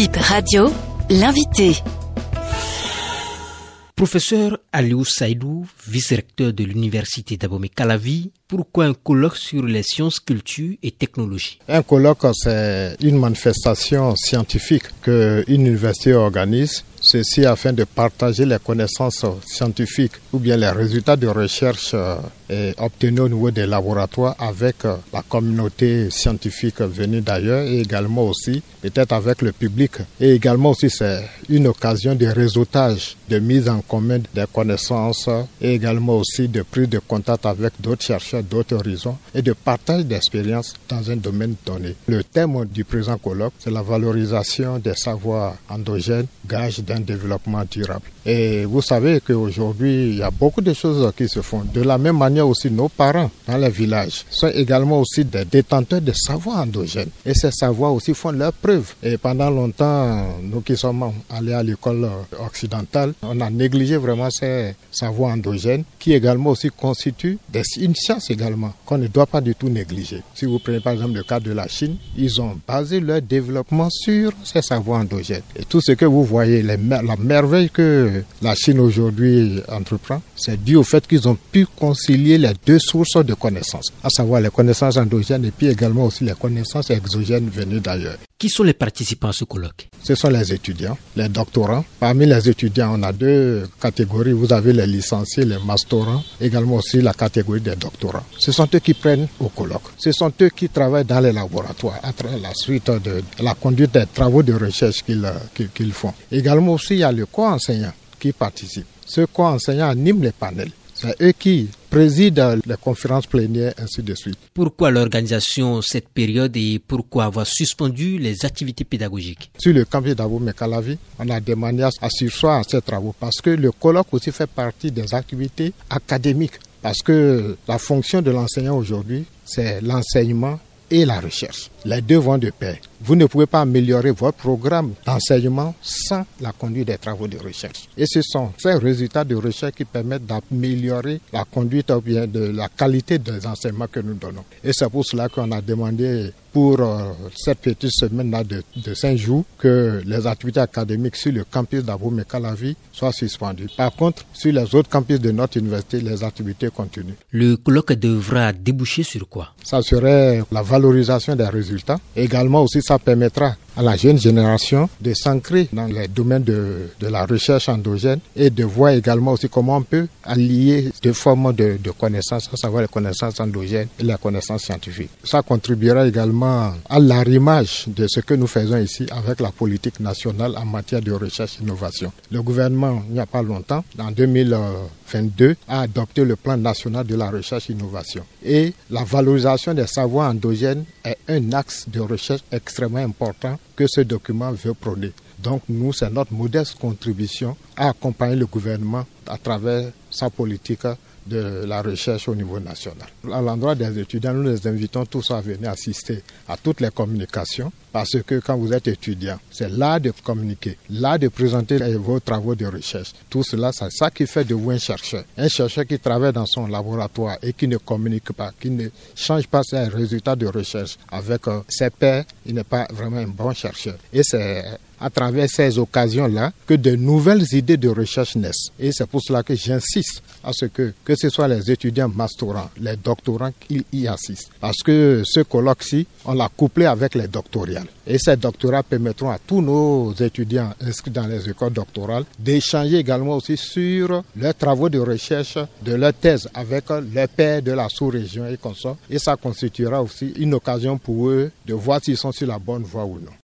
Bip Radio, l'invité. Professeur Aliou Saïdou, vice-recteur de l'université d'Abomey Calavi, pourquoi un colloque sur les sciences, culture et technologie Un colloque, c'est une manifestation scientifique que une université organise Ceci afin de partager les connaissances scientifiques ou bien les résultats de recherche euh, obtenus au niveau des laboratoires avec euh, la communauté scientifique venue d'ailleurs et également aussi peut-être avec le public. Et également aussi c'est une occasion de réseautage, de mise en commun des connaissances et également aussi de prise de contact avec d'autres chercheurs d'autres horizons et de partage d'expériences dans un domaine donné. Le thème du présent colloque, c'est la valorisation des savoirs endogènes, gage d'un développement durable. Et vous savez qu'aujourd'hui, il y a beaucoup de choses qui se font. De la même manière aussi, nos parents dans les villages sont également aussi des détenteurs de savoirs endogènes. Et ces savoirs aussi font leur preuve. Et pendant longtemps, nous qui sommes allés à l'école occidentale, on a négligé vraiment ces savoirs endogènes qui également aussi constituent une science également qu'on ne doit pas du tout négliger. Si vous prenez par exemple le cas de la Chine, ils ont basé leur développement sur ces savoirs endogènes. Et tout ce que vous voyez, la merveille que la Chine aujourd'hui entreprend, c'est dû au fait qu'ils ont pu concilier les deux sources de connaissances, à savoir les connaissances endogènes et puis également aussi les connaissances exogènes venues d'ailleurs. Qui sont les participants à ce colloque? Ce sont les étudiants, les doctorants. Parmi les étudiants, on a deux catégories. Vous avez les licenciés, les masterants, également aussi la catégorie des doctorants. Ce sont eux qui prennent au colloque. Ce sont eux qui travaillent dans les laboratoires à travers la suite de la conduite des travaux de recherche qu'ils font. Également aussi, il y a le co-enseignant qui participe. Ce co-enseignant anime les panels. C'est eux qui président les conférences plénières, ainsi de suite. Pourquoi l'organisation cette période et pourquoi avoir suspendu les activités pédagogiques? Sur le campus d'Abou Mekalavi, on a demandé à sursoir à ces travaux parce que le colloque aussi fait partie des activités académiques. Parce que la fonction de l'enseignant aujourd'hui, c'est l'enseignement et la recherche. Les deux vont de pair. Vous ne pouvez pas améliorer votre programme d'enseignement sans la conduite des travaux de recherche. Et ce sont ces résultats de recherche qui permettent d'améliorer la conduite ou bien de la qualité des enseignements que nous donnons. Et c'est pour cela qu'on a demandé pour euh, cette petite semaine-là de, de 5 jours que les activités académiques sur le campus d'Abou Calavi soient suspendues. Par contre, sur les autres campus de notre université, les activités continuent. Le colloque devra déboucher sur quoi? Ça serait la valorisation des résultats. Également aussi, ça permettra à la jeune génération de s'ancrer dans les domaines de, la recherche endogène et de voir également aussi comment on peut allier deux formes de, de connaissances, à savoir les connaissances endogènes et la connaissance scientifique. Ça contribuera également à l'arrimage de ce que nous faisons ici avec la politique nationale en matière de recherche et innovation. Le gouvernement, il n'y a pas longtemps, en 2022, a adopté le plan national de la recherche et innovation. Et la valorisation des savoirs endogènes est un axe de recherche extrêmement important que ce document veut prôner. Donc nous, c'est notre modeste contribution à accompagner le gouvernement à travers sa politique de la recherche au niveau national. À l'endroit des étudiants, nous les invitons tous à venir assister à toutes les communications parce que quand vous êtes étudiant, c'est là de communiquer, là de présenter vos travaux de recherche. Tout cela, c'est ça qui fait de vous un chercheur. Un chercheur qui travaille dans son laboratoire et qui ne communique pas, qui ne change pas ses résultats de recherche avec ses pairs, il n'est pas vraiment un bon chercheur. Et c'est à travers ces occasions-là que de nouvelles idées de recherche naissent. Et c'est pour cela que j'insiste à ce que, que ce soit les étudiants masterants, les doctorants, qu'ils y assistent. Parce que ce colloque-ci, on l'a couplé avec les Et ces doctorats permettront à tous nos étudiants inscrits dans les écoles doctorales d'échanger également aussi sur leurs travaux de recherche, de leur thèse avec les pairs de la sous-région et consorts. Et ça constituera aussi une occasion pour eux de voir s'ils sont sur la bonne voie ou non.